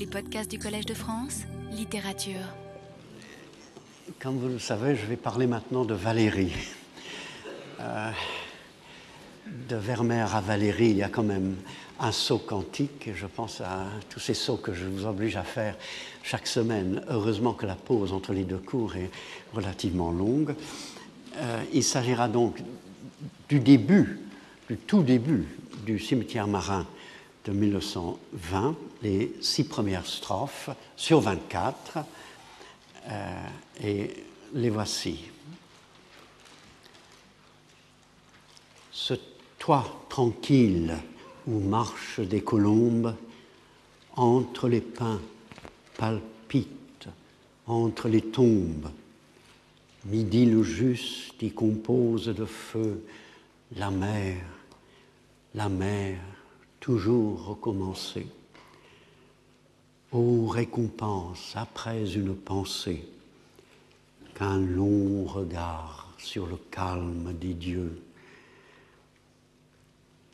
Les podcasts du Collège de France, littérature. Comme vous le savez, je vais parler maintenant de Valérie. Euh, de Vermeer à Valérie, il y a quand même un saut quantique, je pense à tous ces sauts que je vous oblige à faire chaque semaine. Heureusement que la pause entre les deux cours est relativement longue. Euh, il s'agira donc du début, du tout début du cimetière marin de 1920, les six premières strophes sur 24, euh, et les voici. Ce toit tranquille où marchent des colombes, entre les pins palpite, entre les tombes. Midi le juste y compose de feu la mer, la mer toujours recommencer. Ô récompense après une pensée, qu'un long regard sur le calme des dieux.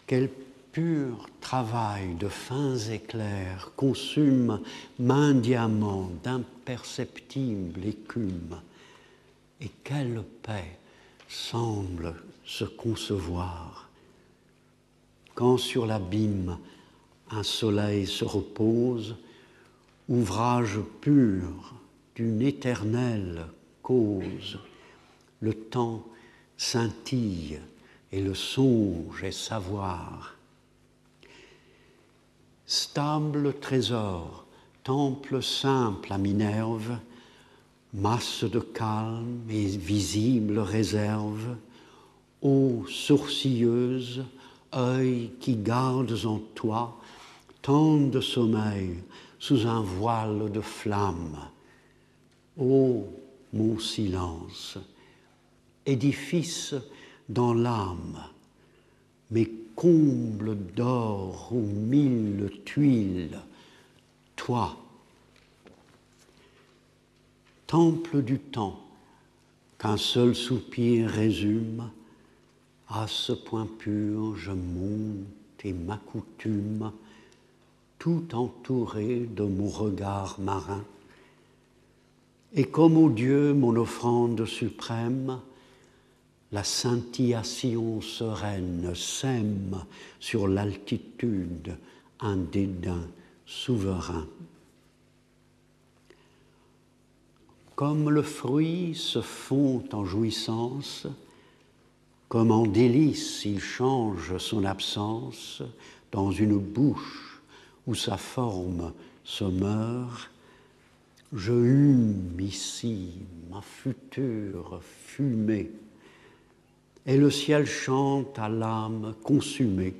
Quel pur travail de fins éclairs consume main diamant d'imperceptible écume, et quelle paix semble se concevoir quand sur l'abîme un soleil se repose, ouvrage pur d'une éternelle cause, le temps scintille et le songe est savoir. Stable trésor, temple simple à Minerve, masse de calme et visible réserve, eau sourcilleuse, œil qui gardes en toi tant de sommeil sous un voile de flamme. Ô mon silence, édifice dans l'âme, mais comble d'or aux mille tuiles, toi, temple du temps, qu'un seul soupir résume, à ce point pur, je monte et m'accoutume, tout entouré de mon regard marin. Et comme au Dieu mon offrande suprême, la scintillation sereine sème sur l'altitude un dédain souverain. Comme le fruit se fond en jouissance, comme en délice il change son absence dans une bouche où sa forme se meurt, je hume ici ma future fumée, et le ciel chante à l'âme consumée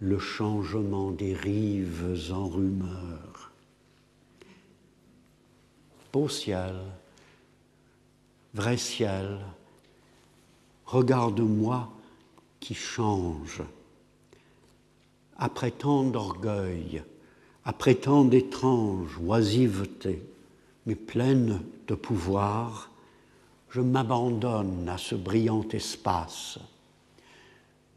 le changement des rives en rumeur. Beau ciel, vrai ciel, Regarde-moi qui change. Après tant d'orgueil, après tant d'étranges oisivetés, mais pleine de pouvoir, je m'abandonne à ce brillant espace.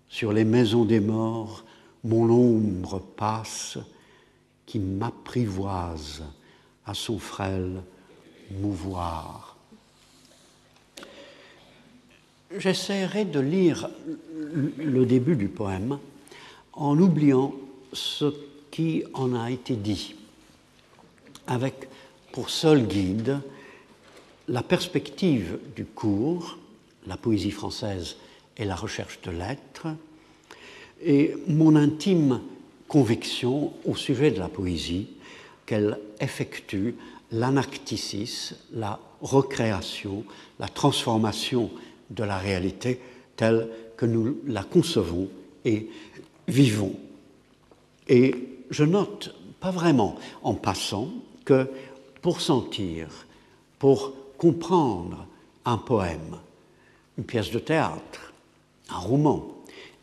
Sur les maisons des morts, mon ombre passe qui m'apprivoise à son frêle mouvoir j'essaierai de lire le début du poème en oubliant ce qui en a été dit, avec pour seul guide la perspective du cours, la poésie française et la recherche de lettres, et mon intime conviction au sujet de la poésie qu'elle effectue l'anacticis, la recréation, la transformation de la réalité telle que nous la concevons et vivons. Et je note, pas vraiment en passant, que pour sentir, pour comprendre un poème, une pièce de théâtre, un roman,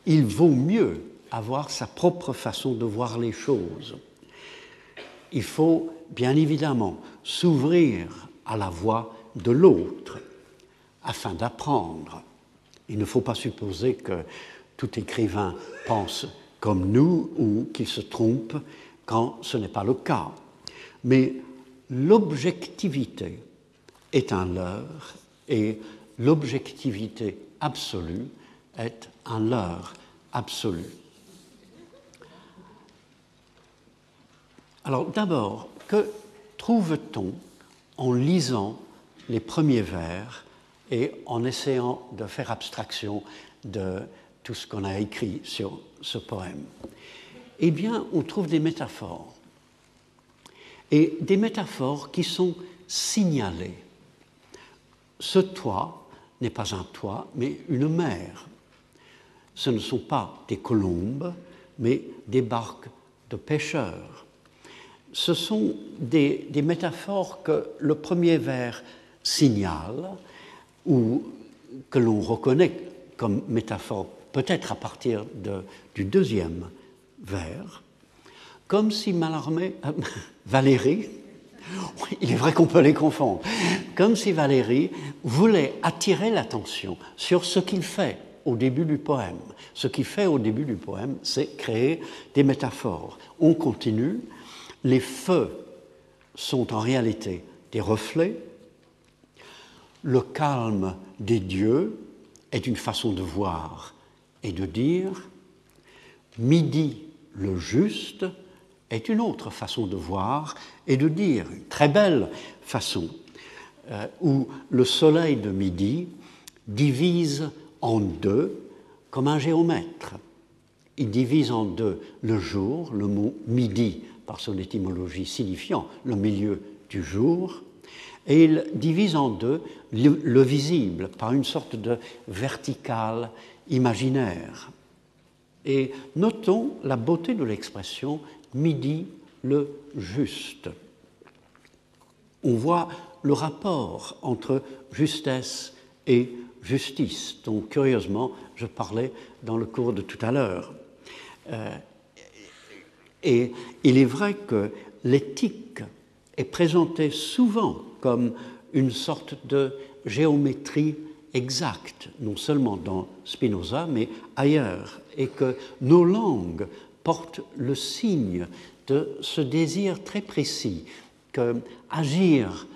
il vaut mieux avoir sa propre façon de voir les choses. Il faut bien évidemment s'ouvrir à la voix de l'autre afin d'apprendre. Il ne faut pas supposer que tout écrivain pense comme nous ou qu'il se trompe quand ce n'est pas le cas. Mais l'objectivité est un leurre et l'objectivité absolue est un leurre absolu. Alors d'abord, que trouve-t-on en lisant les premiers vers et en essayant de faire abstraction de tout ce qu'on a écrit sur ce poème Eh bien, on trouve des métaphores. Et des métaphores qui sont signalées. Ce toit n'est pas un toit, mais une mer. Ce ne sont pas des colombes, mais des barques de pêcheurs. Ce sont des, des métaphores que le premier vers signale, ou que l'on reconnaît comme métaphore peut-être à partir du deuxième vers, comme si euh, Valérie, il est vrai qu'on peut les confondre, comme si Valérie voulait attirer l'attention sur ce qu'il fait au début du poème. Ce qu'il fait au début du poème, c'est créer des métaphores. On continue, les feux sont en réalité des reflets, le calme des dieux est une façon de voir et de dire, midi le juste est une autre façon de voir et de dire, une très belle façon, euh, où le soleil de midi divise en deux comme un géomètre. Il divise en deux le jour, le mot midi par son étymologie signifiant le milieu du jour, et il divise en deux le, visible par une sorte de verticale imaginaire. Et notons la beauté de l'expression midi le juste. On voit le rapport entre justesse et justice, dont curieusement je parlais dans le cours de tout à l'heure. Euh, et il est vrai que l'éthique est présentée souvent comme une sorte de géométrie exacte, non seulement dans Spinoza, mais ailleurs, et que nos langues portent le signe de ce désir très précis que agir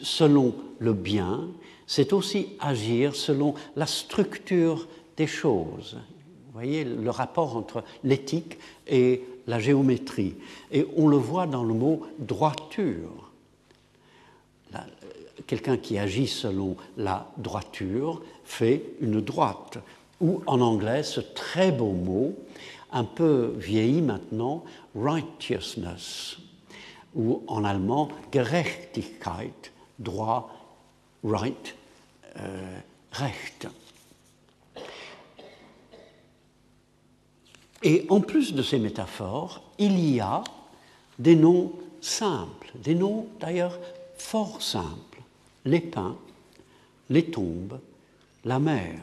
selon le bien, c'est aussi agir selon la structure des choses. Vous voyez le rapport entre l'éthique et la géométrie. Et on le voit dans le mot droiture quelqu'un qui agit selon la droiture fait une droite. Ou en anglais, ce très beau mot, un peu vieilli maintenant, righteousness, ou en allemand Gerechtigkeit, droit, right, euh, recht. Et en plus de ces métaphores, il y a des noms simples, des noms d'ailleurs fort simples, les pins, les tombes, la mer.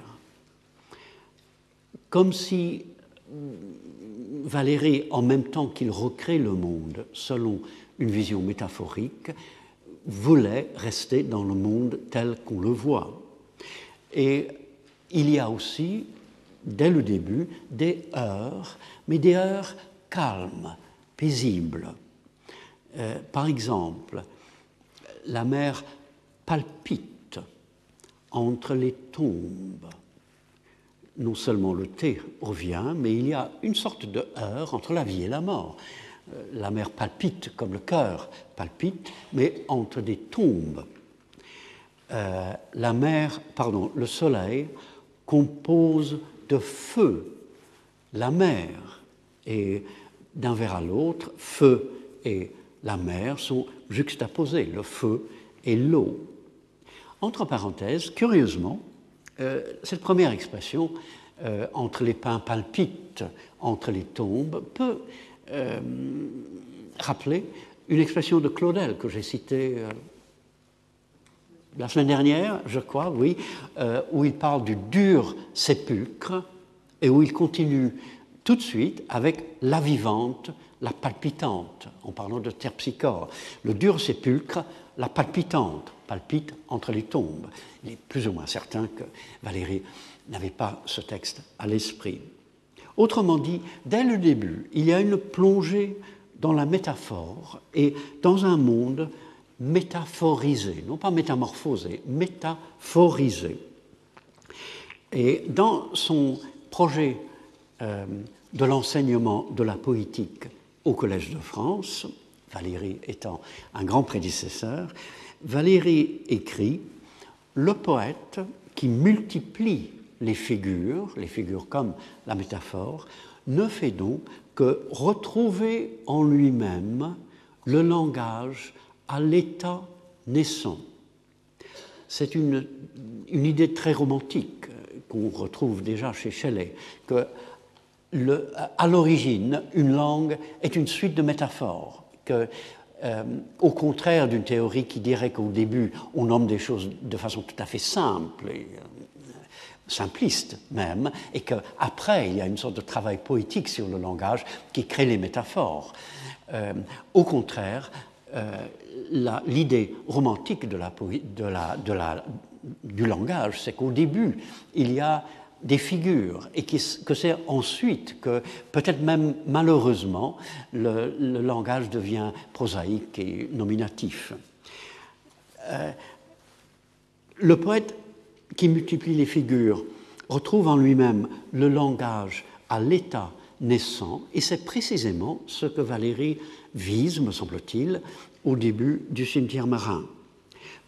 Comme si Valérie, en même temps qu'il recrée le monde selon une vision métaphorique, voulait rester dans le monde tel qu'on le voit. Et il y a aussi, dès le début, des heures, mais des heures calmes, paisibles. Euh, par exemple, la mer palpite entre les tombes. Non seulement le thé revient, mais il y a une sorte de heure entre la vie et la mort. Euh, la mer palpite comme le cœur palpite, mais entre des tombes. Euh, la mer, pardon, le soleil compose de feu la mer et d'un vers à l'autre, feu et la mer sont juxtaposés, le feu et l'eau. Entre parenthèses, curieusement, euh, cette première expression, euh, entre les pins palpites, entre les tombes, peut euh, rappeler une expression de Claudel que j'ai citée la semaine dernière, je crois, oui, où il parle du dur sépulcre et où il continue tout de suite avec la vivante la palpitante, en parlant de terpsichore. Le dur sépulcre, la palpitante, palpite entre les tombes. Il est plus ou moins certain que Valérie n'avait pas ce texte à l'esprit. Autrement dit, dès le début, il y a une plongée dans la métaphore et dans un monde métaphorisé, non pas métamorphosé, métaphorisé. Et dans son projet euh, de l'enseignement de la poétique au Collège de France, Valérie étant un grand prédécesseur, Valérie écrit Le poète qui multiplie les figures, les figures comme la métaphore, ne fait donc que retrouver en lui-même le langage à l'état naissant. C'est une, une, idée très romantique euh, qu'on retrouve déjà chez Shelley, que à l'origine, une langue est une suite de métaphores, que, euh, au contraire d'une théorie qui dirait qu'au début, on nomme des choses de façon tout à fait simple, euh, simpliste même, et qu'après, il y a une sorte de travail poétique sur le langage qui crée les métaphores. Euh, au contraire, l'idée romantique du langage, c'est qu'au début, il y a des figures et que c'est ensuite que, peut-être même malheureusement, le, langage devient prosaïque et nominatif. Euh, le poète qui multiplie les figures retrouve en lui-même le langage à l'état naissant, et c'est précisément ce que Valérie vise, me semble-t-il, au début du cimetière marin.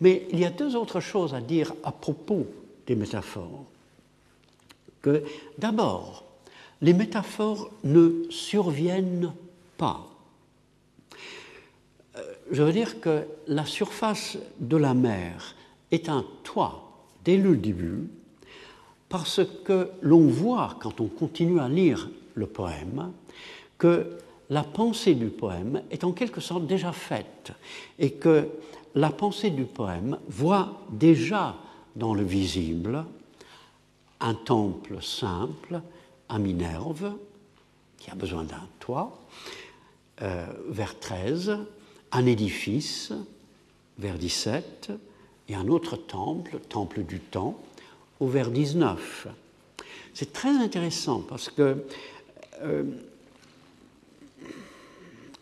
Mais il y a deux autres choses à dire à propos des métaphores. Que d'abord, les métaphores ne surviennent pas. Euh, je veux dire que la surface de la mer est un toit dès le début, parce que l'on voit, quand on continue à lire le poème, que la pensée du poème est en quelque sorte déjà faite et que la pensée du poème voit déjà dans le visible un temple simple à Minerve, qui a besoin d'un toit, euh, vers 13, un édifice vers 17, et un autre temple, temple du temps, au vers 19. C'est très intéressant parce que euh,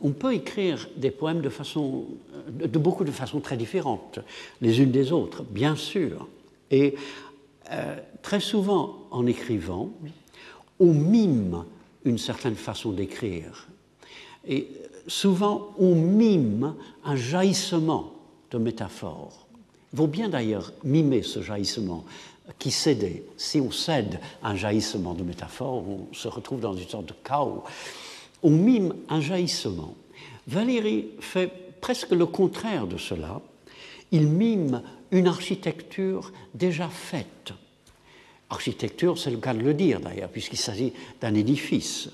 on peut écrire des poèmes de, façon, de beaucoup de façons très différentes, les unes des autres, bien sûr. Et euh, très souvent, en écrivant, on mime une certaine façon d'écrire. Et souvent, on mime un jaillissement de métaphores. Il vaut bien d'ailleurs mimer ce jaillissement qui cédait? Si on cède un jaillissement de métaphore, on se retrouve dans une sorte de chaos. On mime un jaillissement. Valérie fait presque le contraire de cela. Il mime une architecture déjà faite. Architecture, c'est le cas de le dire d'ailleurs, puisqu'il s'agit d'un édifice.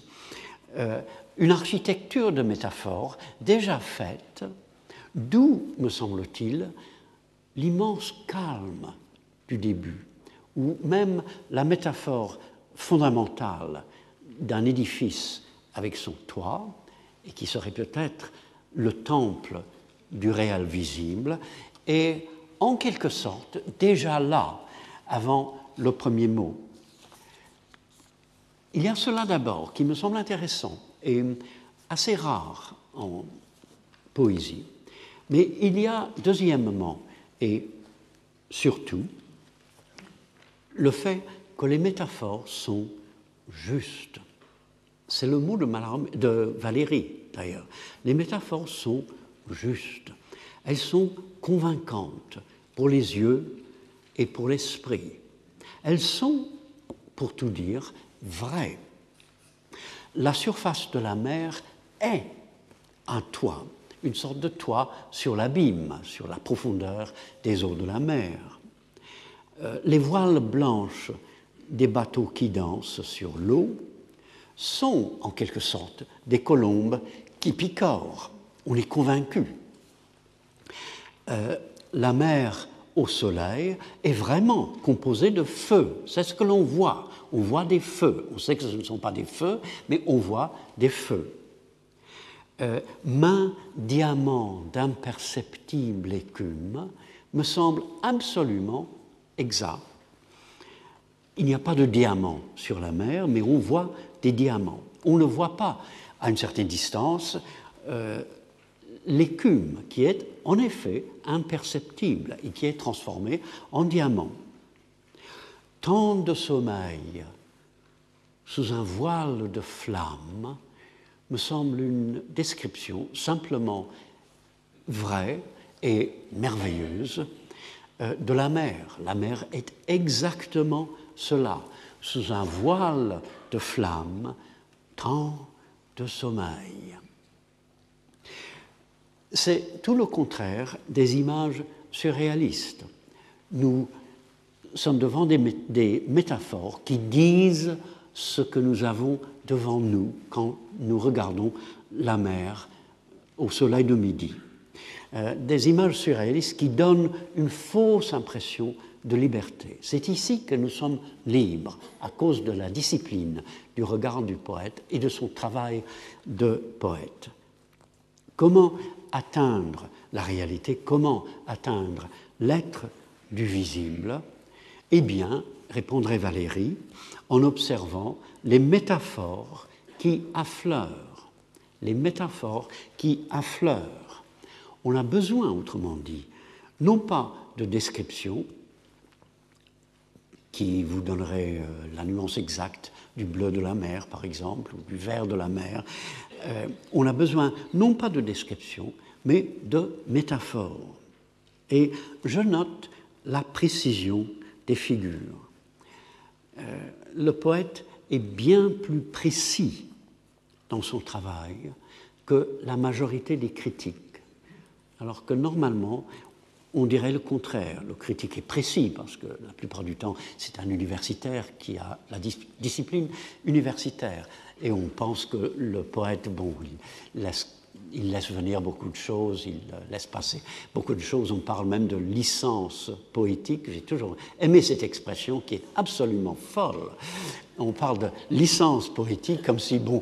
Euh, une architecture de métaphore déjà faite, d'où, me semble-t-il, l'immense calme du début ou même la métaphore fondamentale d'un édifice avec son toit, et qui serait peut-être le temple du réel visible, est en quelque sorte déjà là, avant le premier mot. Il y a cela d'abord qui me semble intéressant et assez rare en poésie, mais il y a deuxièmement et surtout le fait que les métaphores sont justes. C'est le mot de, Valérie, d'ailleurs. Les métaphores sont justes. Elles sont convaincantes pour les yeux et pour l'esprit. Elles sont, pour tout dire, vraies. La surface de la mer est un toit, une sorte de toit sur l'abîme, sur la profondeur des eaux de la mer. Euh, les voiles blanches des bateaux qui dansent sur l'eau sont en quelque sorte des colombes qui picorent. On est convaincu. Euh, la mer au soleil est vraiment composée de feux. C'est ce que l'on voit. On voit des feux. On sait que ce ne sont pas des feux, mais on voit des feux. Euh, main diamant d'imperceptible écume me semble absolument exact. Il n'y a pas de diamants sur la mer, mais on voit des diamants. On ne voit pas à une certaine distance euh, l'écume qui est en effet imperceptible et qui est transformée en diamant. Tant de sommeil sous un voile de flamme me semble une description simplement vraie et merveilleuse euh, de la mer. La mer est exactement cela, sous un voile de flamme, tant de sommeil. C'est tout le contraire des images surréalistes. Nous sommes devant des, métaphores qui disent ce que nous avons devant nous quand nous regardons la mer au soleil de midi. Euh, des images surréalistes qui donnent une fausse impression de liberté. C'est ici que nous sommes libres à cause de la discipline du regard du poète et de son travail de poète. Comment atteindre la réalité Comment atteindre l'être du visible? Eh bien, répondrait Valérie, en observant les métaphores qui affleurent, les métaphores qui affleurent. On a besoin, autrement dit, non pas de description qui vous donnerait euh, la nuance exacte du bleu de la mer, par exemple, ou du vert de la mer. Euh, on a besoin non pas de description, mais de métaphores. Et je note la précision des figures. Euh, le poète est bien plus précis dans son travail que la majorité des critiques. Alors que normalement, on dirait le contraire. Le critique est précis parce que la plupart du temps, c'est un universitaire qui a la discipline universitaire. Et on pense que le poète, bon, il laisse venir beaucoup de choses, il laisse passer beaucoup de choses. On parle même de licence poétique. J'ai toujours aimé cette expression qui est absolument folle. On parle de licence poétique comme si, bon,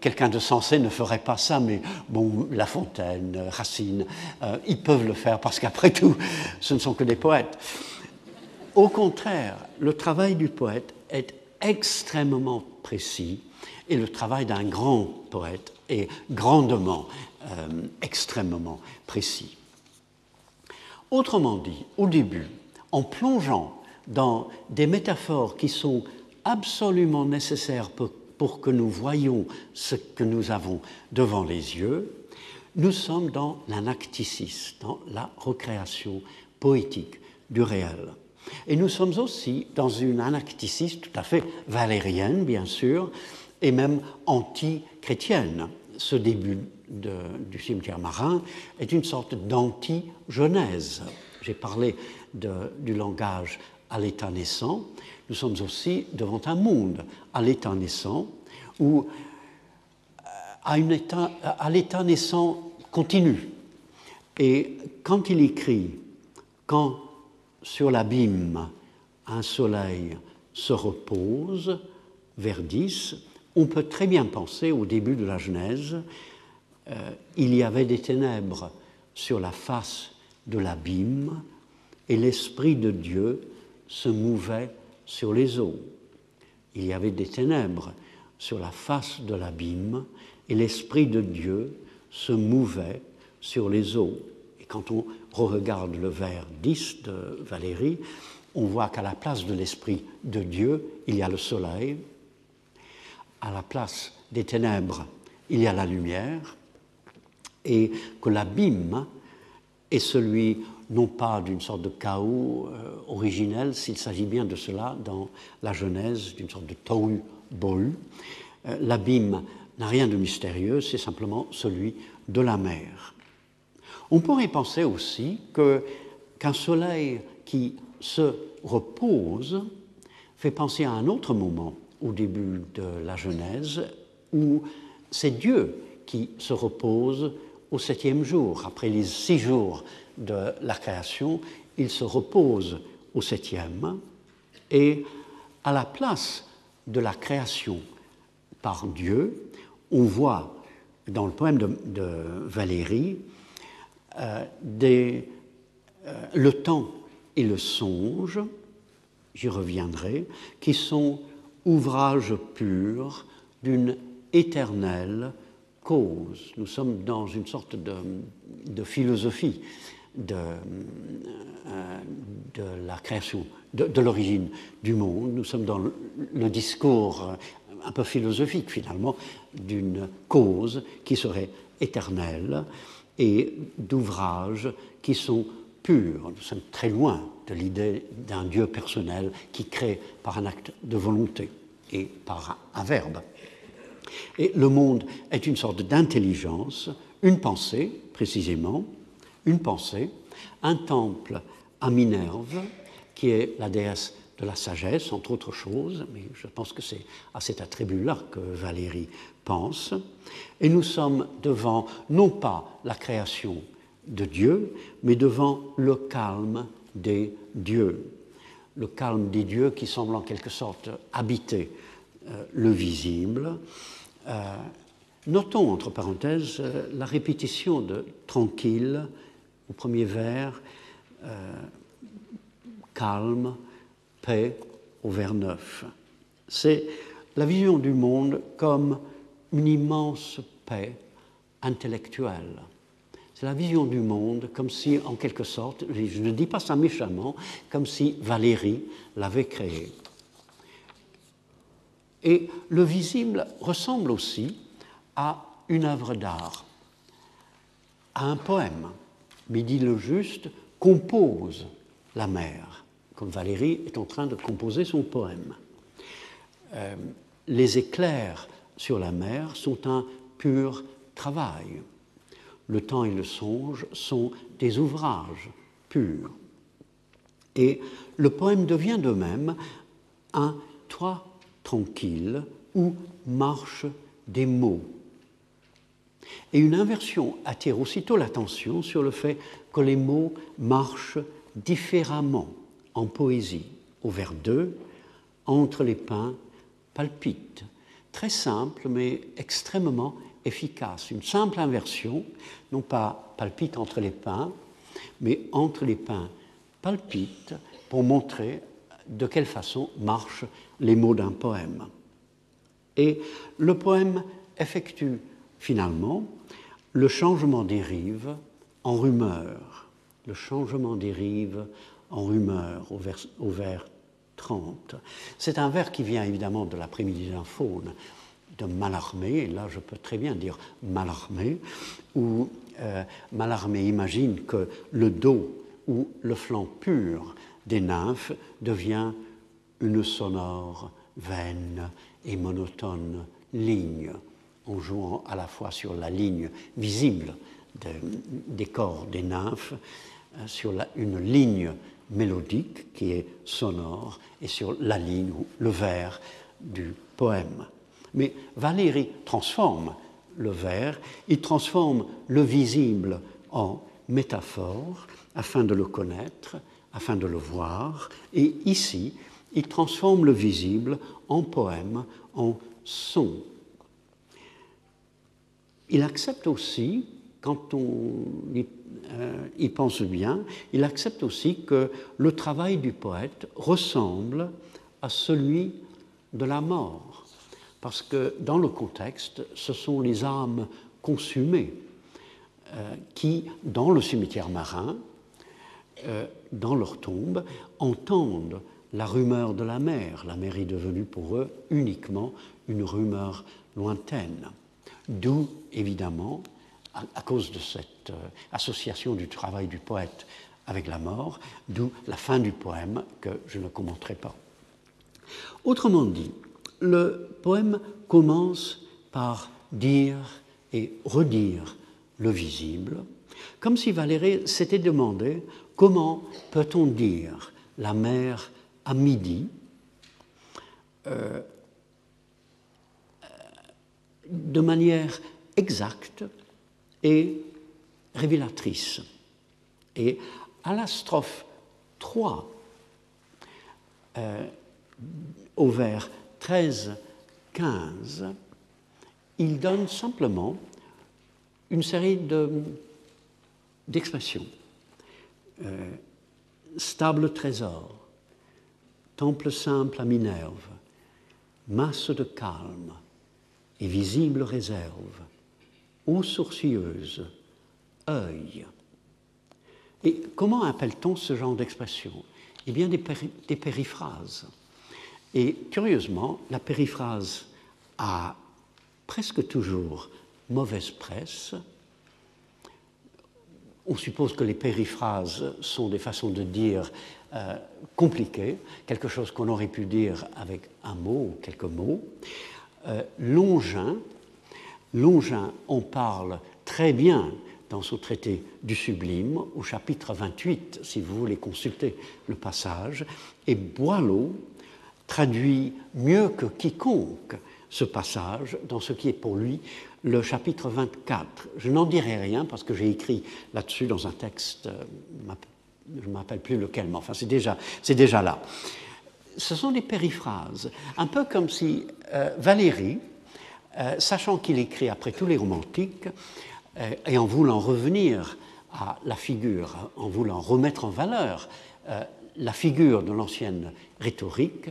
quelqu'un de sensé ne ferait pas ça, mais bon, La Fontaine, Racine, euh, ils peuvent le faire parce qu'après tout, ce ne sont que des poètes. Au contraire, le travail du poète est extrêmement précis et le travail d'un grand poète est grandement, euh, extrêmement précis. Autrement dit, au début, en plongeant dans des métaphores qui sont absolument nécessaires pour, pour, que nous voyions ce que nous avons devant les yeux, nous sommes dans l'anacticisme, dans la recréation poétique du réel. Et nous sommes aussi dans une anacticisme tout à fait valérienne, bien sûr, et même anti-chrétienne. Ce début de, du cimetière marin est une sorte d'anti-genèse. J'ai parlé du langage à l'état naissant. Nous sommes aussi devant un monde à l'état naissant où euh, à, à l'état naissant continu. Et quand il écrit, quand sur l'abîme un soleil se repose, vers 10, on peut très bien penser au début de la Genèse, euh, il y avait des ténèbres sur la face de l'abîme et l'Esprit de Dieu se mouvait sur les eaux. Il y avait des ténèbres sur la face de l'abîme et l'Esprit de Dieu se mouvait sur les eaux. Et quand on regarde le vers 10 de Valérie, on voit qu'à la place de l'Esprit de Dieu, il y a le soleil, à la place des ténèbres, il y a la lumière, et que l'abîme est celui non pas d'une sorte de chaos euh, originel, s'il s'agit bien de cela dans la Genèse, d'une sorte de tohu bohu. Euh, l'abîme n'a rien de mystérieux, c'est simplement celui de la mer. On pourrait penser aussi qu'un soleil qui se repose fait penser à un autre moment au début de la Genèse, où c'est Dieu qui se repose au septième jour. Après les six jours de la création, il se repose au septième, et à la place de la création par Dieu, on voit dans le poème de, Valérie euh, euh, le temps et le songe, j'y reviendrai, qui sont ouvrage pur d'une éternelle cause. Nous sommes dans une sorte de, philosophie de, euh, de, la création, de, l'origine du monde. Nous sommes dans le, discours un peu philosophique finalement d'une cause qui serait éternelle et d'ouvrages qui sont purs. Nous sommes très loin l'idée d'un Dieu personnel qui crée par un acte de volonté et par un verbe. Et le monde est une sorte d'intelligence, une pensée, précisément, une pensée, un temple à Minerve, qui est la déesse de la sagesse, entre autres choses, mais je pense que c'est à cet attribut-là que Valérie pense. Et nous sommes devant, non pas la création de Dieu, mais devant le calme des dieux. Le calme des dieux qui semble en quelque sorte habiter euh, le visible, euh, notons, entre parenthèses, euh, la répétition de tranquille au premier vers, calme, paix au vers 9. C'est la vision du monde comme une immense paix intellectuelle. C'est la vision du monde comme si, en quelque sorte, je ne dis pas ça méchamment, comme si Valérie l'avait créé. Et le visible ressemble aussi à une œuvre d'art, à un poème. Midi le Juste compose la mer, comme Valérie est en train de composer son poème. Euh, les éclairs sur la mer sont un pur travail. Le temps et le songe sont des ouvrages purs. Et le poème devient de même un toit tranquille ou marche des mots. Et une inversion attire aussitôt l'attention sur le fait que les mots marchent différemment en poésie. Au vers 2, entre les pins palpite. Très simple, mais extrêmement efficace. Une simple inversion, non pas palpite entre les pins, mais entre les pins palpite pour montrer de quelle façon marchent les mots d'un poème. Et le poème effectue finalement le changement des rives en rumeur, le changement des rives en rumeur au vers, au vers 30. C'est un vers qui vient évidemment de l'après-midi d'un faune de Mallarmé, et là je peux très bien dire Mallarmé, où euh, Mallarmé imagine que le dos ou le flanc pur des nymphes devient une sonore, vaine et monotone ligne, en jouant à la fois sur la ligne visible des corps des nymphes, euh, sur une ligne mélodique qui est sonore, et sur la ligne ou le vers du poème. Mais Valérie transforme le vers, il transforme le visible en métaphore afin de le connaître, afin de le voir, et ici, il transforme le visible en poème, en son. Il accepte aussi, quand on y, euh, pense bien, il accepte aussi que le travail du poète ressemble à celui de la mort, parce que dans le contexte, ce sont les âmes consumées euh, qui, dans le cimetière marin, euh, dans leur tombe, entendent la rumeur de la mer. La mer est devenue pour eux uniquement une rumeur lointaine. D'où, évidemment, à, cause de cette euh, association du travail du poète avec la mort, d'où la fin du poème que je ne commenterai pas. Autrement dit, le poème commence par dire et redire le visible, comme si Valérie s'était demandé comment peut-on dire la mer à midi euh, de manière exacte et révélatrice. Et à la strophe 3, euh, au vers 13-15, il donne simplement une série d'expressions. Euh, stable trésor, temple simple à Minerve, masse de calme et visible réserve, eau sourcilleuse, œil. Et comment appelle-t-on ce genre d'expression? Eh bien, des périphrases. Et curieusement, la périphrase a presque toujours mauvaise presse. On suppose que les périphrases sont des façons de dire euh, compliquées, quelque chose qu'on aurait pu dire avec un mot ou quelques mots. Euh, Longin, Longin en parle très bien dans son traité du sublime, au chapitre 28, si vous voulez consulter le passage, et Boileau traduit mieux que quiconque ce passage dans ce qui est pour lui le chapitre 24. Je n'en dirai rien parce que j'ai écrit là-dessus dans un texte, euh, je ne m'appelle plus lequel, mais enfin c'est déjà, c'est déjà là. Ce sont des périphrases, un peu comme si euh, Valérie, euh, sachant qu'il écrit après tous les romantiques, et en voulant revenir à la figure, en voulant remettre en valeur la figure de l'ancienne rhétorique,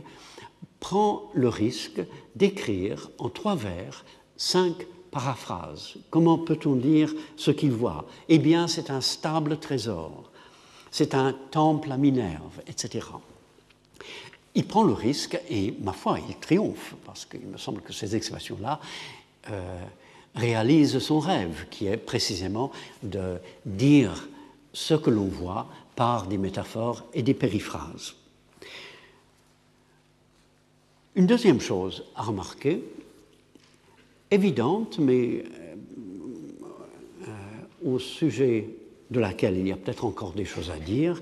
prend le risque d'écrire en trois vers cinq paraphrases. Comment peut-on dire ce qu'il voit? Eh bien, c'est un stable trésor, c'est un temple à Minerve, etc. Il prend le risque et, ma foi, il triomphe, parce qu'il me semble que ces expressions-là euh, réalisent son rêve, qui est précisément de dire ce que l'on voit par des métaphores et des périphrases. Une deuxième chose à remarquer, évidente, mais euh, euh, au sujet de laquelle il y a peut-être encore des choses à dire,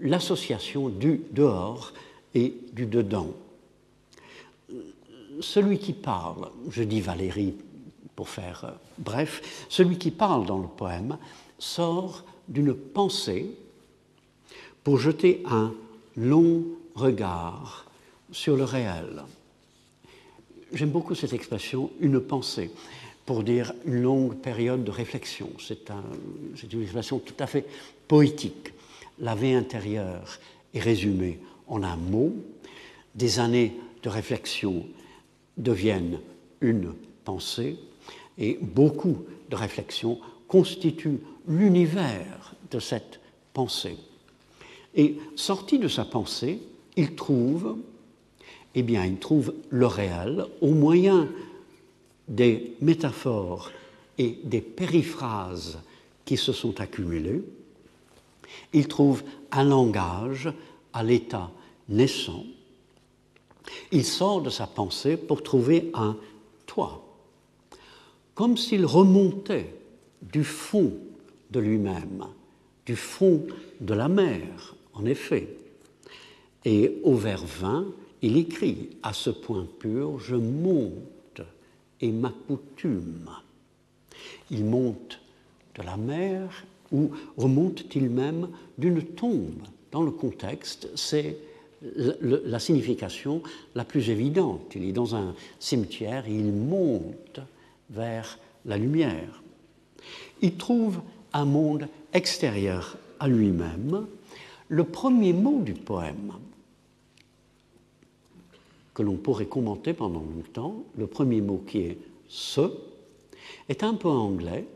l'association du dehors et du dedans. Celui qui parle, je dis Valérie pour faire euh, bref, celui qui parle dans le poème sort d'une pensée pour jeter un long regard sur le réel. J'aime beaucoup cette expression, une pensée, pour dire une longue période de réflexion. C'est un, une expression tout à fait poétique. La vie intérieure est résumée en un mot. Des années de réflexion deviennent une pensée et beaucoup de réflexions constituent l'univers de cette pensée. Et sorti de sa pensée, il trouve eh bien, il trouve le réel au moyen des métaphores et des périphrases qui se sont accumulées. Il trouve un langage à l'état naissant. Il sort de sa pensée pour trouver un toit, comme s'il remontait du fond de lui-même, du fond de la mer, en effet. Et au vers 20, il écrit À ce point pur, je monte et m'accoutume. Il monte de la mer ou remonte-t-il même d'une tombe? Dans le contexte, c'est la signification la plus évidente. Il est dans un cimetière et il monte vers la lumière. Il trouve un monde extérieur à lui-même. Le premier mot du poème, que l'on pourrait commenter pendant longtemps. Le premier mot qui est ce est un peu anglais,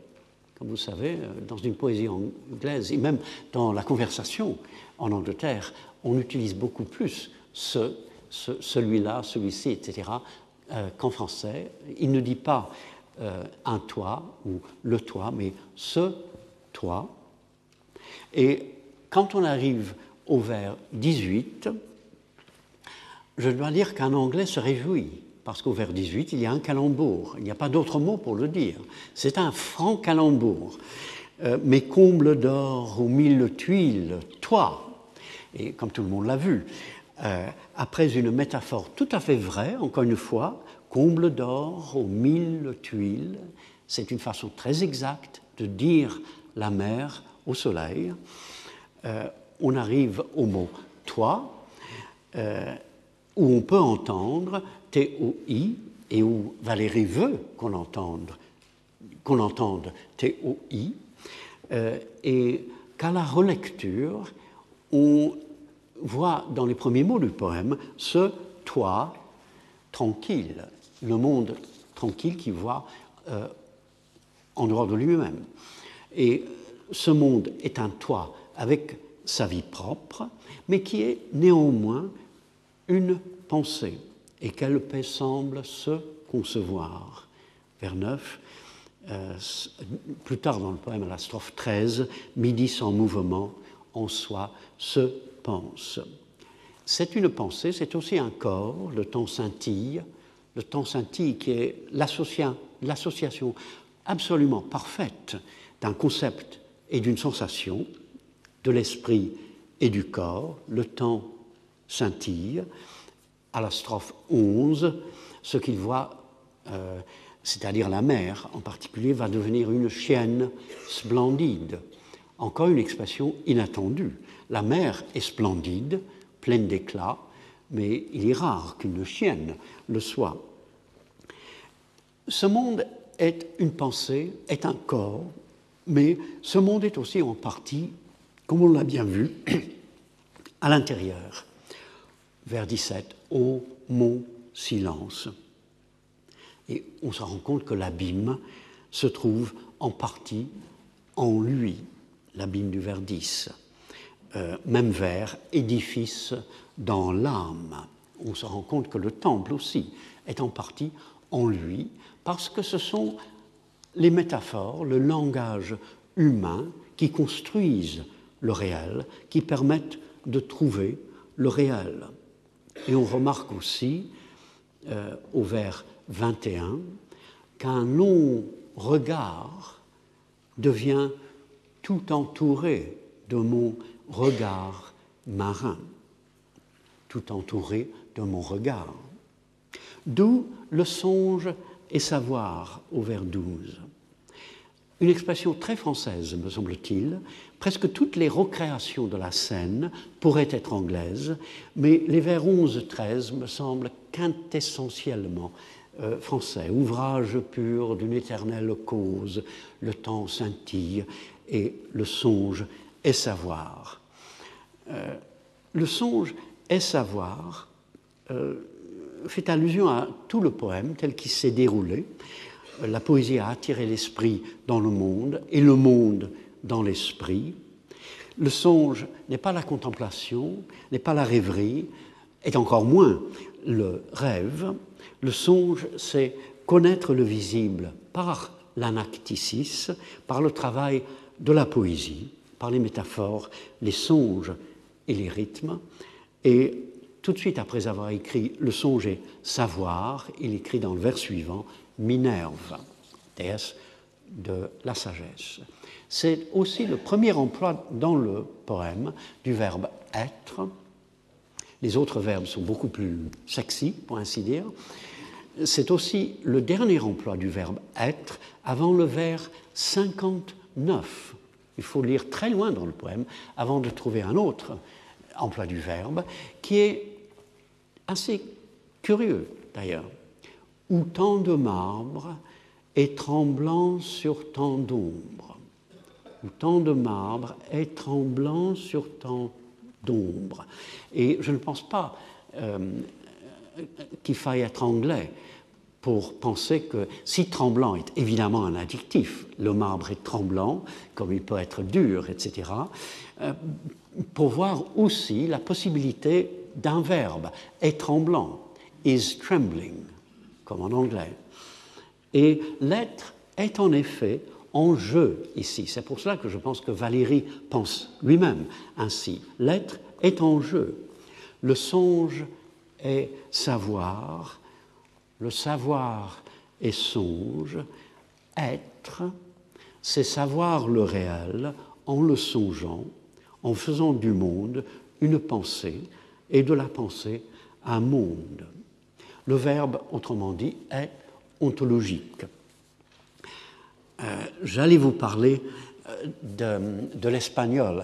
comme vous savez, euh, dans une poésie anglaise et même dans la conversation en Angleterre, on utilise beaucoup plus ce, celui-là, celui-ci, etc., euh, qu'en français. Il ne dit pas euh, un toit ou le toit, mais ce toit. Et quand on arrive au vers 18, je dois dire qu'un Anglais se réjouit, parce qu'au vers 18, il y a un calembour. Il n'y a pas d'autre mot pour le dire. C'est un franc calembour. Euh, mes combles d'or aux mille tuiles, toi. Et comme tout le monde l'a vu, euh, après une métaphore tout à fait vraie, encore une fois, comble d'or aux mille tuiles, c'est une façon très exacte de dire la mer au soleil. Euh, on arrive au mot toi où on peut entendre TOI et où Valérie veut qu'on entende, qu'on entende TOI, euh, et qu'à la relecture, on voit dans les premiers mots du poème ce toi tranquille, le monde tranquille qui voit euh, en dehors de lui-même. Et ce monde est un toit avec sa vie propre, mais qui est néanmoins une pensée, et quelle paix semble se concevoir. Vers 9, euh, plus tard dans le poème à la strophe 13, Midi sans mouvement, en soi se pense. C'est une pensée, c'est aussi un corps, le temps scintille, le temps scintille qui est l'association absolument parfaite d'un concept et d'une sensation, de l'esprit et du corps, le temps scintille. À la strophe 11, ce qu'il voit, euh, c'est-à-dire la mer en particulier, va devenir une chienne splendide. Encore une expression inattendue. La mer est splendide, pleine d'éclat, mais il est rare qu'une chienne le soit. Ce monde est une pensée, est un corps, mais ce monde est aussi en partie, comme on l'a bien vu, à l'intérieur. Vers 17, au mon silence. Et on se rend compte que l'abîme se trouve en partie en lui, l'abîme du vers 10. Euh, même vers, édifice dans l'âme. On se rend compte que le temple aussi est en partie en lui, parce que ce sont les métaphores, le langage humain qui construisent le réel, qui permettent de trouver le réel. Et on remarque aussi, euh, au vers 21, qu'un long regard devient tout entouré de mon regard marin, tout entouré de mon regard. D'où le songe et savoir au vers 12. Une expression très française, me semble-t-il. Presque toutes les recréations de la scène pourraient être anglaises, mais les vers 11-13 me semblent quintessentiellement euh, français. Ouvrage pur d'une éternelle cause, le temps scintille et le songe est savoir. Euh, le songe est savoir. Euh, fait allusion à tout le poème tel qu'il s'est déroulé. La poésie a attiré l'esprit dans le monde et le monde dans l'esprit. Le songe n'est pas la contemplation, n'est pas la rêverie, est encore moins le rêve. Le songe, c'est connaître le visible par l'anacticis, par le travail de la poésie, par les métaphores, les songes et les rythmes. Et tout de suite après avoir écrit Le songe et savoir, il écrit dans le vers suivant Minerve, déesse de la sagesse. C'est aussi le premier emploi dans le poème du verbe être. Les autres verbes sont beaucoup plus sexy, pour ainsi dire. C'est aussi le dernier emploi du verbe être avant le vers 59. Il faut lire très loin dans le poème avant de trouver un autre emploi du verbe qui est assez curieux d'ailleurs, où tant de marbre est tremblant sur tant d'ombre, où tant de marbre est tremblant sur tant d'ombre. Et je ne pense pas euh, qu'il faille être anglais pour penser que si tremblant est évidemment un adjectif, le marbre est tremblant, comme il peut être dur, etc., euh, pour voir aussi la possibilité d'un verbe, est tremblant, is trembling, comme en anglais. Et l'être est en effet en jeu ici. C'est pour cela que je pense que Valérie pense lui-même ainsi. L'être est en jeu. Le songe est savoir, le savoir est songe, être, c'est savoir le réel en le songeant, en faisant du monde une pensée, et de la pensée un monde. Le verbe, autrement dit, est ontologique. Euh, j'allais vous parler euh, de, l'espagnol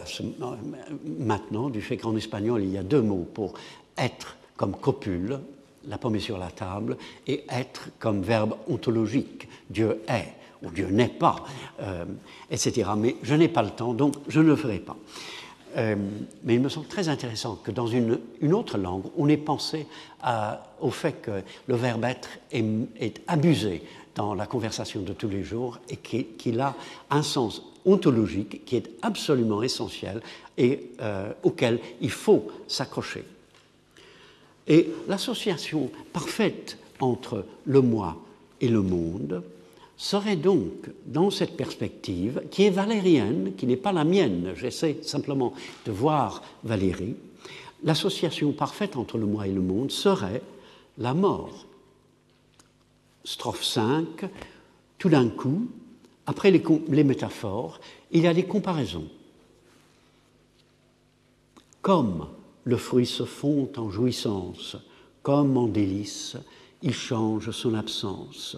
maintenant, du fait qu'en espagnol, il y a deux mots pour être comme copule, la pomme est sur la table, et être comme verbe ontologique, Dieu est ou Dieu n'est pas, euh, etc. Mais je n'ai pas le temps, donc je ne le ferai pas. Euh, mais il me semble très intéressant que dans une, une autre langue, on ait pensé au fait que le verbe être est, est, abusé dans la conversation de tous les jours et qu'il a un sens ontologique qui est absolument essentiel et euh, auquel il faut s'accrocher. Et l'association parfaite entre le moi et le monde serait donc, dans cette perspective, qui est valérienne, qui n'est pas la mienne, j'essaie simplement de voir Valérie, l'association parfaite entre le moi et le monde serait la mort. Strophe 5, tout d'un coup, après les, métaphores, il y a des comparaisons. Comme le fruit se fond en jouissance, comme en délice, il change son absence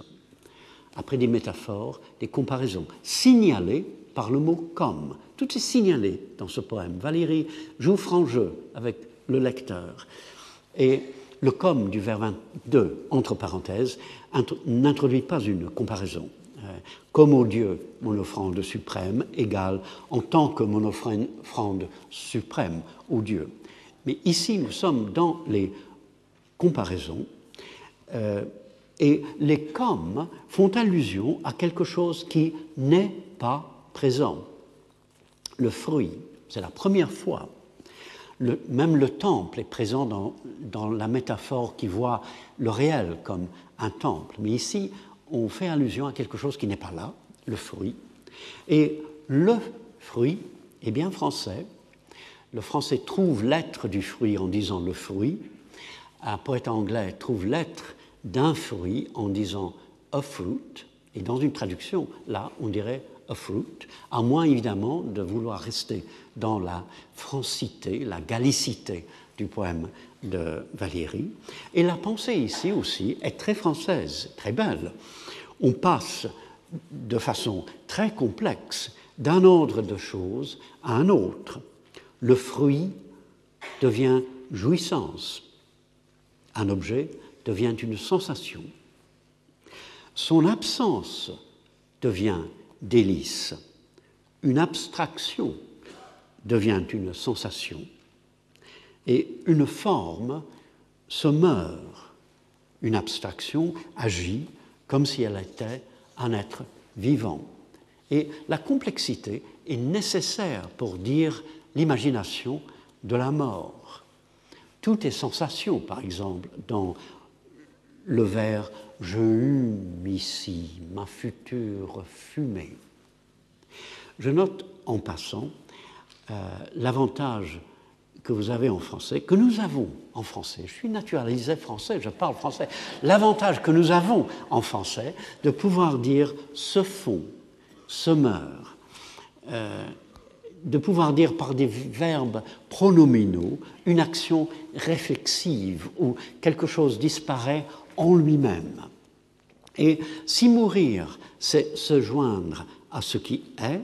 après des métaphores, des comparaisons, signalées par le mot comme. Tout est signalé dans ce poème. Valérie joue franc jeu avec le lecteur. Et le comme du vers 22, entre parenthèses, n'introduit pas une comparaison. Euh, comme au Dieu, mon offrande suprême égale en tant que mon offrande suprême au Dieu. Mais ici, nous sommes dans les comparaisons. Euh, et les comme font allusion à quelque chose qui n'est pas présent. Le fruit, c'est la première fois. Même le temple est présent dans, dans, la métaphore qui voit le réel comme un temple. Mais ici, on fait allusion à quelque chose qui n'est pas là, le fruit. Et le fruit est bien français. Le français trouve l'être du fruit en disant le fruit. Un poète anglais trouve l'être d'un fruit en disant a fruit, et dans une traduction, là, on dirait a fruit, à moins évidemment de vouloir rester dans la francité, la gallicité du poème de Valéry. Et la pensée ici aussi est très française, très belle. On passe de façon très complexe d'un ordre de choses à un autre. Le fruit devient jouissance. Un objet devient une sensation. Son absence devient délice. Une abstraction devient une sensation. Et une forme se meurt. Une abstraction agit comme si elle était un être vivant. Et la complexité est nécessaire pour dire l'imagination de la mort. Tout est sensation, par exemple, dans le vers Je hume ici ma future fumée. Je note en passant euh, l'avantage que vous avez en français, que nous avons en français. Je suis naturalisé français, je parle français. L'avantage que nous avons en français de pouvoir dire se fond, se meurt, euh, de pouvoir dire par des verbes pronominaux une action réflexive où quelque chose disparaît en lui-même. Et si mourir, c'est se joindre à ce qui est,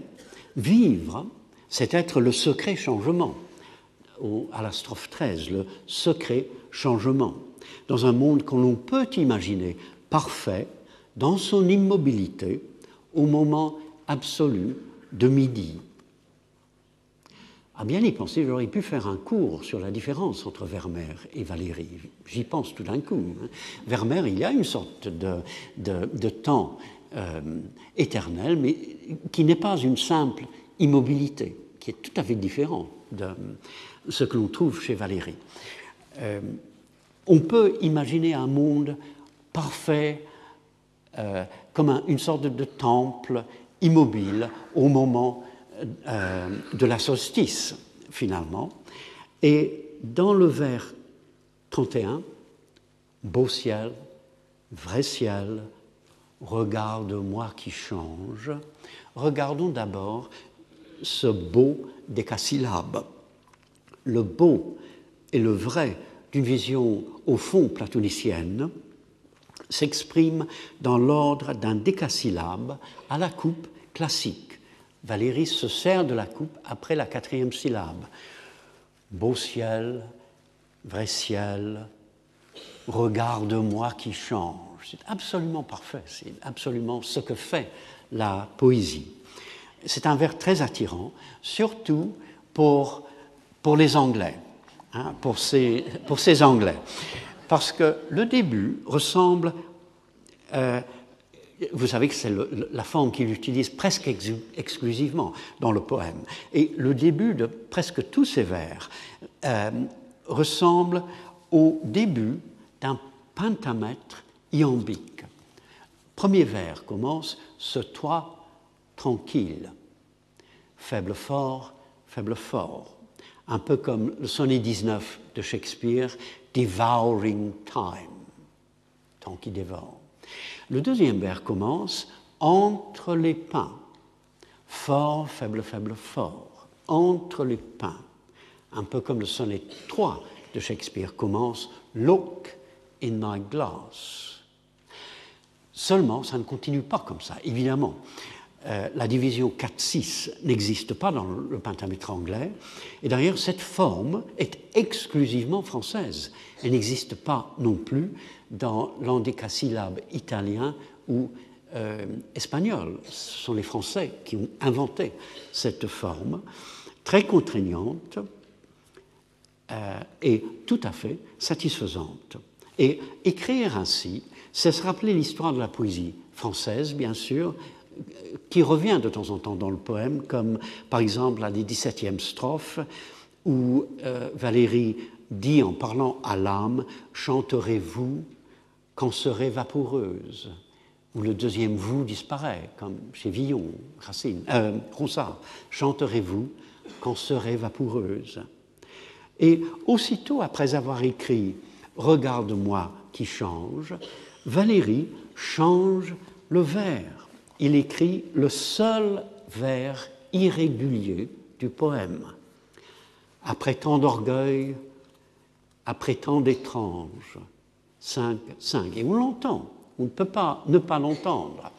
vivre, c'est être le secret changement. à la strophe 13, le secret changement. Dans un monde que l'on peut imaginer parfait, dans son immobilité, au moment absolu de midi, à bien y penser, j'aurais pu faire un cours sur la différence entre Vermeer et Valéry. J'y pense tout d'un coup. Hein. Vermeer, il y a une sorte de, de, temps euh, éternel, mais qui n'est pas une simple immobilité, qui est tout à fait différent de ce que l'on trouve chez Valéry. Euh, on peut imaginer un monde parfait, euh, comme un, une sorte de temple immobile au moment euh, de la solstice, finalement. Et dans le vers 31, beau ciel, vrai ciel, regarde-moi qui change, regardons d'abord ce beau décasyllabe. Le beau et le vrai d'une vision au fond platonicienne s'exprime dans l'ordre d'un décasyllabe à la coupe classique. Valérie se sert de la coupe après la quatrième syllabe. Beau ciel, vrai ciel, regarde-moi qui change. C'est absolument parfait, c'est absolument ce que fait la poésie. C'est un vers très attirant, surtout pour pour les Anglais, hein, pour, ces, pour ces Anglais. Parce que le début ressemble euh, vous savez que c'est la forme qu'il utilise presque exclusivement dans le poème. Et le début de presque tous ses vers euh, ressemble au début d'un pentamètre iambique. Premier vers commence Ce toit tranquille, faible fort, faible fort. Un peu comme le sonnet 19 de Shakespeare, Devouring Time, temps qui dévore. Le deuxième vers commence entre les pins. Fort, faible, faible, fort. Entre les pins. Un peu comme le sonnet 3 de Shakespeare commence Look in my glass. Seulement, ça ne continue pas comme ça, évidemment. Euh, la division 4-6 n'existe pas dans le pentamètre anglais. Et d'ailleurs, cette forme est exclusivement française. Elle n'existe pas non plus dans l'endécasyllabe italien ou euh, espagnol. Ce sont les Français qui ont inventé cette forme très contraignante euh, et tout à fait satisfaisante. Et écrire ainsi, c'est se rappeler l'histoire de la poésie française, bien sûr, qui revient de temps en temps dans le poème, comme par exemple à des 17e strophes, où euh, Valérie dit en parlant à l'âme Chanterez-vous quand serez vaporeuse où le deuxième vous disparaît, comme chez Villon, Racine, euh, Ronsard. Chanterez-vous quand serez vaporeuse Et aussitôt après avoir écrit Regarde-moi qui change, Valérie change le vers. Il écrit le seul vers irrégulier du poème. Après tant d'orgueil, après tant d'étranges, 5, 5. Et on l'entend, on ne peut pas ne pas l'entendre.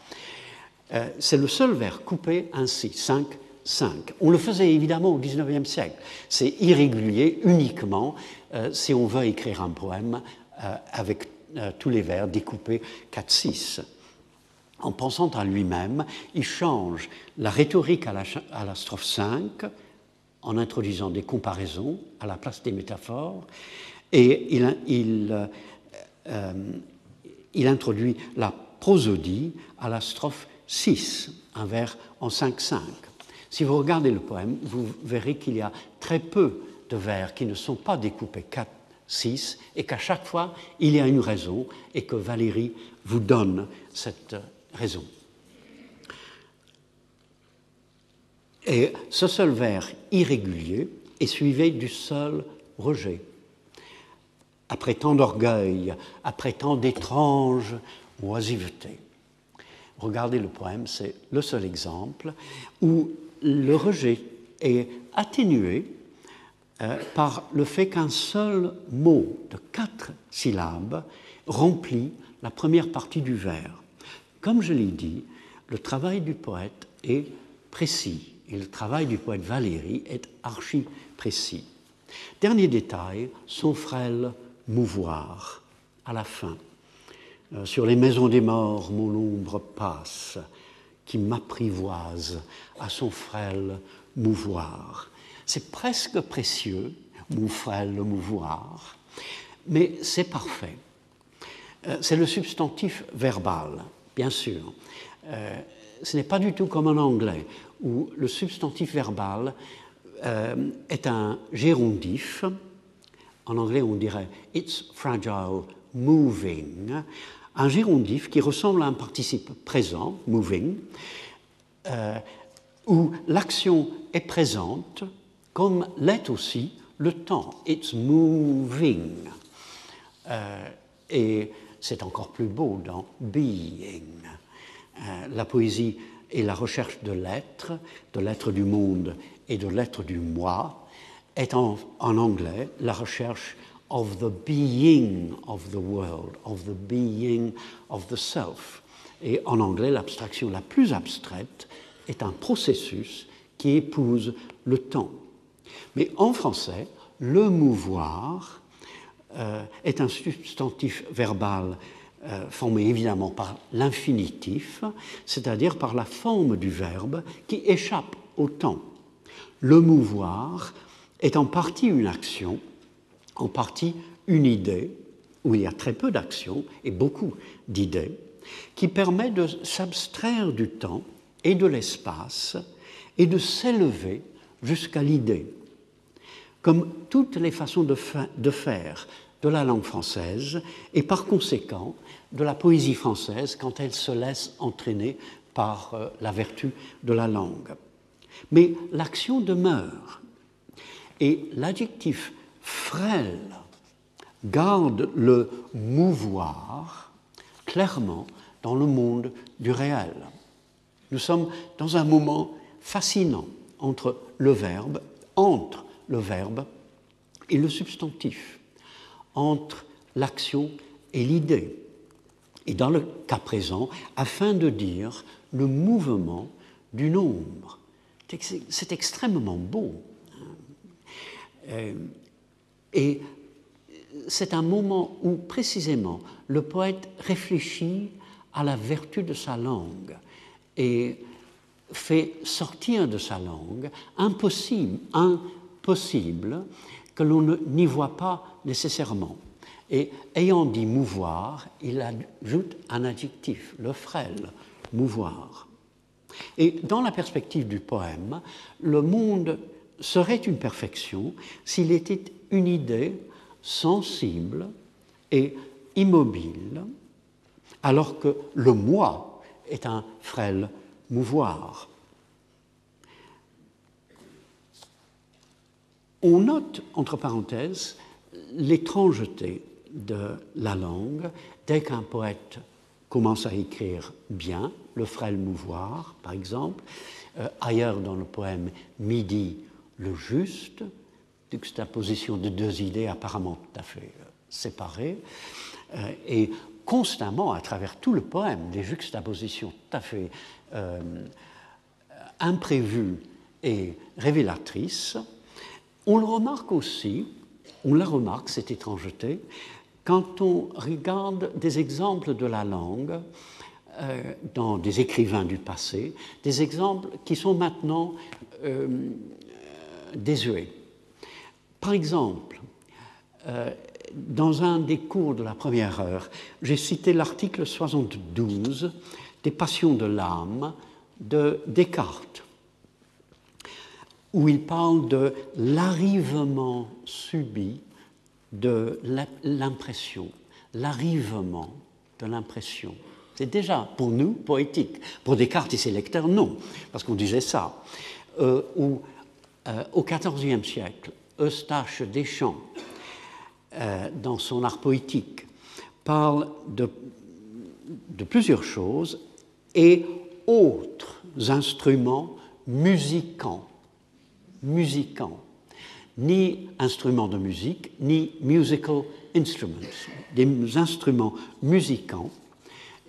Euh, c'est le seul vers coupé ainsi, 5, 5. On le faisait évidemment au XIXe siècle. C'est irrégulier uniquement euh, si on veut écrire un poème euh, avec tous les vers découpés 4, 6. En pensant à lui-même, il change la rhétorique à la, strophe 5 en introduisant des comparaisons à la place des métaphores et il, euh, il introduit la prosodie à la strophe 6, un vers en 5-5. Si vous regardez le poème, vous verrez qu'il y a très peu de vers qui ne sont pas découpés 4, 6, et qu'à chaque fois, il y a une raison, et que Valérie vous donne cette raison. Et ce seul vers irrégulier est suivi du seul rejet après tant d'orgueil, après tant d'étranges oisivetés. Regardez le poème, c'est le seul exemple où le rejet est atténué euh, par le fait qu'un seul mot de quatre syllabes remplit la première partie du vers. Comme je l'ai dit, le travail du poète est précis et le travail du poète Valéry est archi précis. Dernier détail, son frêle mouvoir à la fin. Euh, sur les maisons des morts, mon ombre passe, qui m'apprivoise à son frêle mouvoir. C'est presque précieux, mon frêle mouvoir, mais c'est parfait. Euh, c'est le substantif verbal, bien sûr. Euh, ce n'est pas du tout comme en anglais, où le substantif verbal est un gérondif, en anglais on dirait It's fragile, moving, un gérondif qui ressemble à un participe présent, moving, euh, où l'action est présente, comme l'est aussi le temps. It's moving. Euh, et c'est encore plus beau dans being. Euh, la poésie est la recherche de l'être, de l'être du monde et de l'être du moi, est en, anglais la recherche of the being of the world, of the being of the self. Et en anglais, l'abstraction la plus abstraite est un processus qui épouse le temps. Mais en français, le mouvoir est un substantif verbal euh, formé évidemment par l'infinitif, c'est-à-dire par la forme du verbe qui échappe au temps. Le mouvoir est en partie une action, en partie une idée, où il y a très peu d'actions et beaucoup d'idées, qui permet de s'abstraire du temps et de l'espace et de s'élever jusqu'à l'idée. Comme toutes les façons de, de, faire de la langue française et par conséquent de la poésie française quand elle se laisse entraîner par euh, la vertu de la langue. Mais l'action demeure et l'adjectif frêle garde le mouvoir clairement dans le monde du réel. Nous sommes dans un moment fascinant entre le verbe, entre le verbe et le substantif, entre l'action et l'idée. Et dans le cas présent, afin de dire le mouvement du nombre. C'est extrêmement beau. Euh, et c'est un moment où précisément le poète réfléchit à la vertu de sa langue et fait sortir de sa langue impossible, impossible que l'on n'y voit pas nécessairement. Et ayant dit mouvoir, il ajoute un adjectif, le frêle, mouvoir. Et dans la perspective du poème, le monde serait une perfection s'il était une idée sensible et immobile, alors que le moi est un frêle mouvoir. On note, entre parenthèses, l'étrangeté de la langue dès qu'un poète commence à écrire bien, le frêle mouvoir, par exemple, euh, ailleurs dans le poème Midi, le juste, juxtaposition de deux idées apparemment tout à fait euh, séparées, euh, et constamment, à travers tout le poème, des juxtapositions tout à fait imprévues et révélatrices. On le remarque aussi, on la remarque, cette étrangeté, quand on regarde des exemples de la langue euh, dans des écrivains du passé, des exemples qui sont maintenant euh, désuets. Par exemple, euh, dans un des cours de la première heure, j'ai cité l'article 72 des Passions de l'âme de Descartes, où il parle de l'arrivement subi de l'impression, l'arrivement de l'impression. C'est déjà pour nous poétique. Pour Descartes et ses lecteurs, non, parce qu'on disait ça. Euh, euh, au XIVe siècle, Eustache Deschamps, euh, dans son art poétique, parle de, de plusieurs choses et autres instruments musicants. Musicants ni instruments de musique, ni musical instruments, des instruments musicants.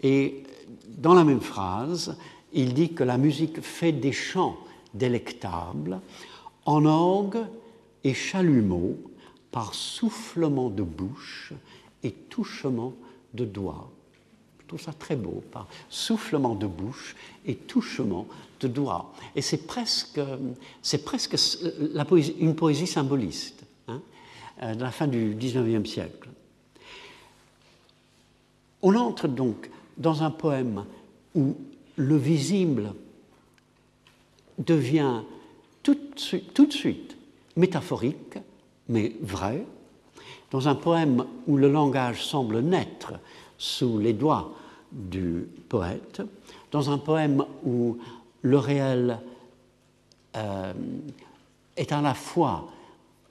Et dans la même phrase, il dit que la musique fait des chants délectables en orgue et chalumeau par soufflement de bouche et touchement de doigts. Je trouve ça très beau, par soufflement de bouche et touchement de. Et c'est presque, c'est presque une poésie symboliste hein, euh, de la fin du XIXe siècle. On entre donc dans un poème où le visible devient tout de suite métaphorique, mais vrai, dans un poème où le langage semble naître sous les doigts du poète, dans un poème où le réel euh, est à la fois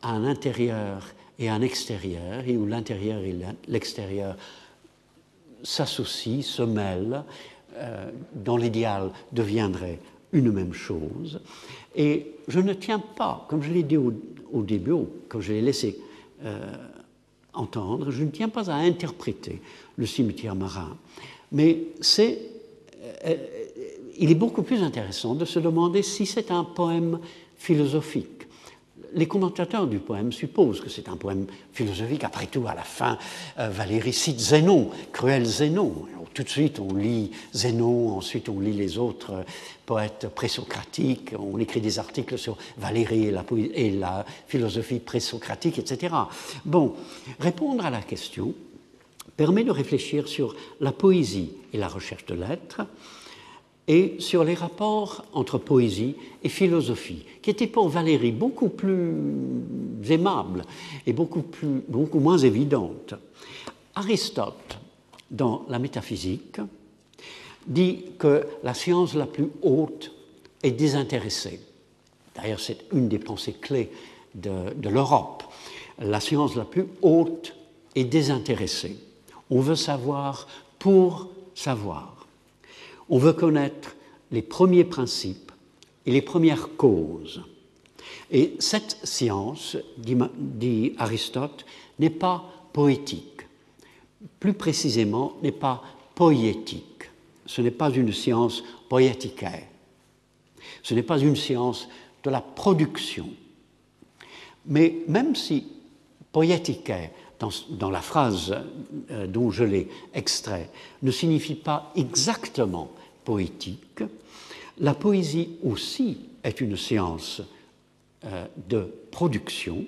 un intérieur et un extérieur, et où l'intérieur et l'extérieur s'associent, se mêlent, euh, dans l'idéal deviendraient une même chose. Et je ne tiens pas, comme je l'ai dit au, début, comme je l'ai laissé euh, entendre, je ne tiens pas à interpréter le cimetière marin, mais c'est il est beaucoup plus intéressant de se demander si c'est un poème philosophique. les commentateurs du poème supposent que c'est un poème philosophique. Après tout, à la fin, euh, Valérie cite Zénon, cruel Zénon. tout de suite, on lit Zénon, ensuite on lit les autres euh, poètes présocratiques, on écrit des articles sur Valérie et la, et la philosophie présocratique, etc. Bon, répondre à la question permet de réfléchir sur la poésie et la recherche de l'être, et sur les rapports entre poésie et philosophie, qui étaient pour Valérie beaucoup plus aimables et beaucoup, plus, beaucoup moins évidentes. Aristote, dans la métaphysique, dit que la science la plus haute est désintéressée. D'ailleurs, c'est une des pensées clés de l'Europe. La science la plus haute est désintéressée. On veut savoir pour savoir. On veut connaître les premiers principes et les premières causes. Et cette science, dit, Aristote, n'est pas poétique. Plus précisément, n'est pas poétique. Ce n'est pas une science poéticaire. Ce n'est pas une science de la production. Mais même si poéticaire, dans, dans la phrase euh, dont je l'ai extrait, ne signifie pas exactement poétique. La poésie aussi est une science euh, de production.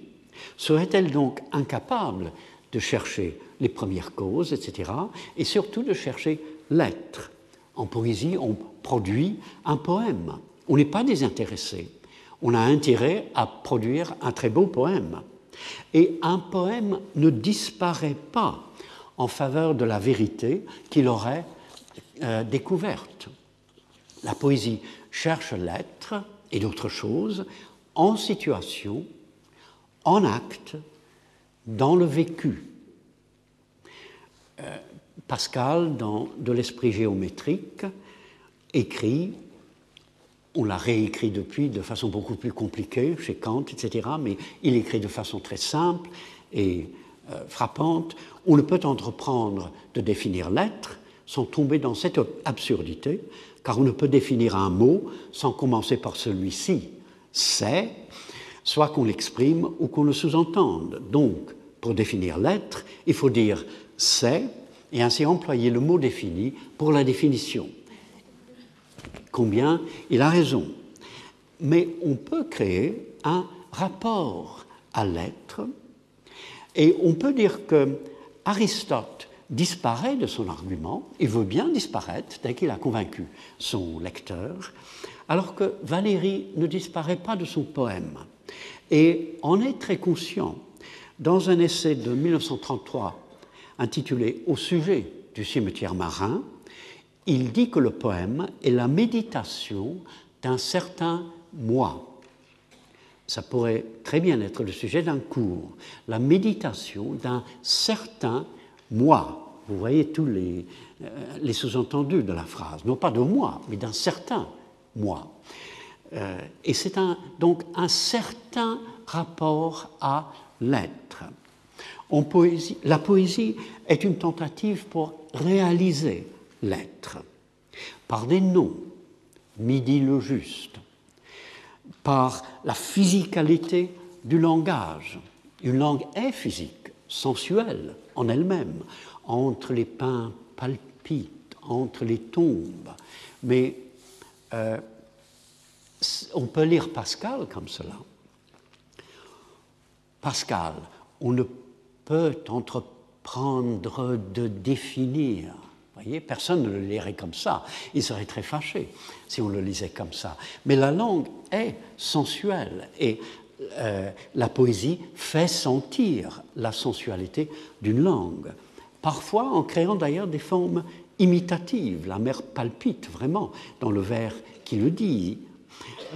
Serait-elle donc incapable de chercher les premières causes, etc., et surtout de chercher l'être? En poésie, on produit un poème. On n'est pas désintéressé. On a intérêt à produire un très beau poème. Et un poème ne disparaît pas en faveur de la vérité qu'il aurait euh, découverte. La poésie cherche l'être et d'autres choses en situation, en acte, dans le vécu. Euh, Pascal, dans De l'esprit géométrique, écrit, on l'a réécrit depuis de façon beaucoup plus compliquée chez Kant, etc., mais il écrit de façon très simple et euh, frappante. On ne peut entreprendre de définir l'être sans tomber dans cette absurdité, car on ne peut définir un mot sans commencer par celui-ci. C'est, soit qu'on l'exprime ou qu'on le sous-entende. Donc, pour définir l'être, il faut dire c'est et ainsi employer le mot défini pour la définition. Combien il a raison. Mais on peut créer un rapport à l'être et on peut dire que Aristote disparaît de son argument et veut bien disparaître dès qu'il a convaincu son lecteur, alors que Valérie ne disparaît pas de son poème et en est très conscient. Dans un essai de 1933 intitulé Au sujet du cimetière marin, il dit que le poème est la méditation d'un certain moi. Ça pourrait très bien être le sujet d'un cours, la méditation d'un certain moi. Vous voyez tous les, euh, les sous-entendus de la phrase, non pas de moi, mais d'un certain moi. Euh, et c'est donc un certain rapport à l'être. Poésie, la poésie est une tentative pour réaliser l'être par des noms, midi le juste, par la physicalité du langage. Une langue est physique, sensuelle, en elle-même. Entre les pins palpitent, entre les tombes. Mais euh, on peut lire Pascal comme cela. Pascal, on ne peut entreprendre de définir. Voyez, personne ne le lirait comme ça. Il serait très fâché si on le lisait comme ça. Mais la langue est sensuelle et euh, la poésie fait sentir la sensualité d'une langue, parfois en créant d'ailleurs des formes imitatives. La mer palpite vraiment dans le vers qui le dit.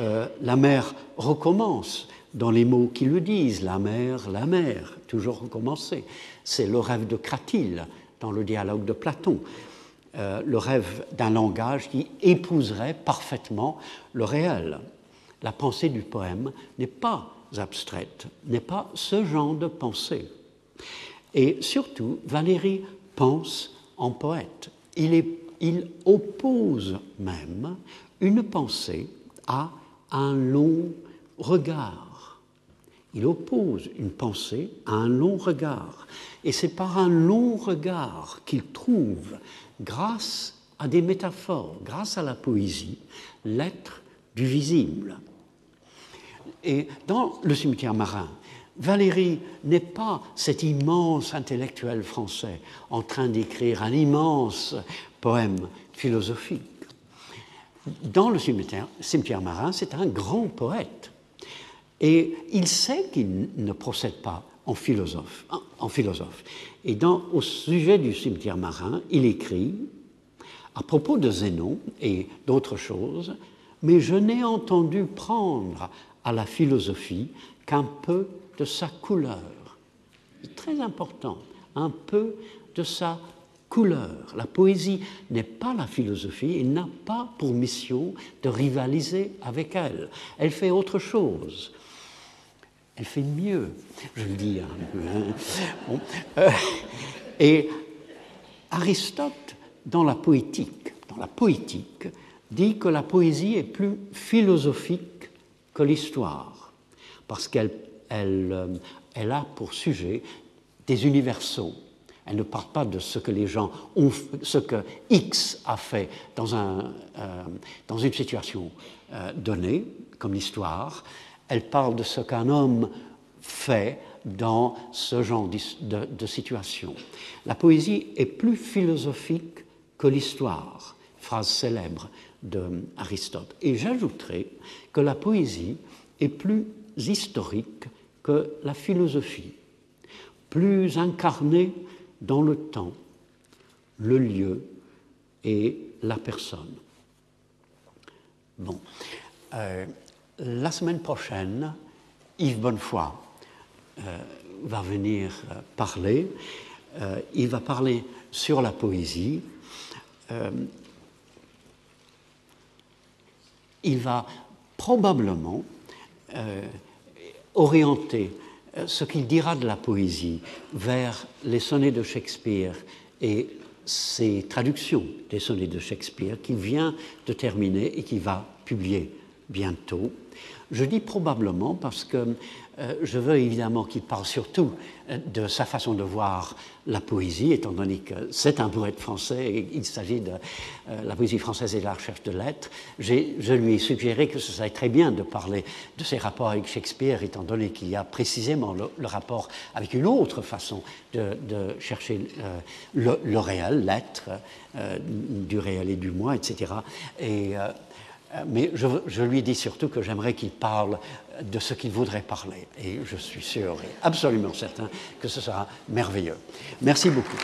Euh, la mer recommence dans les mots qui le disent. La mer, la mer, toujours recommencer. C'est le rêve de Cratyle dans le dialogue de Platon. Euh, le rêve d'un langage qui épouserait parfaitement le réel. La pensée du poème n'est pas abstraite, n'est pas ce genre de pensée. Et surtout, Valérie pense en poète. Il, il oppose même une pensée à un long regard. Il oppose une pensée à un long regard. Et c'est par un long regard qu'il trouve, grâce à des métaphores, grâce à la poésie, l'être du visible. Et dans le cimetière marin, Valérie n'est pas cet immense intellectuel français en train d'écrire un immense poème philosophique. Dans le cimetière, marin, c'est un grand poète. Et il sait qu'il ne procède pas en philosophe. En philosophe. Et dans, au sujet du cimetière marin, il écrit à propos de Zénon et d'autres choses, mais je n'ai entendu prendre à la philosophie qu'un peu de sa couleur. C'est très important, un peu de sa couleur. La poésie n'est pas la philosophie et n'a pas pour mission de rivaliser avec elle. Elle fait autre chose. Elle fait mieux, je le dis. Hein. Euh, et Aristote, dans la poétique, dans la poétique, dit que la poésie est plus philosophique que l'histoire, parce qu'elle elle, euh, elle a pour sujet des universaux. Elle ne parle pas de ce que les gens ont, ce que X a fait dans, un, euh, dans une situation euh, donnée, comme l'histoire. Elle parle de ce qu'un homme fait dans ce genre de, de, situation. La poésie est plus philosophique que l'histoire, phrase célèbre d'Aristote. Et j'ajouterai que la poésie est plus historique la philosophie, plus incarnée dans le temps, le lieu et la personne. Bon. Euh, la semaine prochaine, Yves Bonnefoy euh, va venir euh, parler. il va parler sur la poésie. il va probablement orienter euh, ce qu'il dira de la poésie vers les sonnets de Shakespeare et ses traductions des sonnets de Shakespeare qu'il vient de terminer et qu'il va publier bientôt. Je dis probablement parce que je veux évidemment qu'il parle surtout euh, de sa façon de voir la poésie, étant donné que c'est un poète français et il s'agit de euh, la poésie française et de la recherche de lettres. Je lui ai suggéré que ce serait très bien de parler de ses rapports avec Shakespeare, étant donné qu'il y a précisément le, rapport avec une autre façon de, chercher le, réel, l'être, du réel et du moi, etc. Et euh, mais je, lui dis surtout que j'aimerais qu'il parle de ce qu'il voudrait parler. Et je suis sûr et absolument certain que ce sera merveilleux. Merci beaucoup.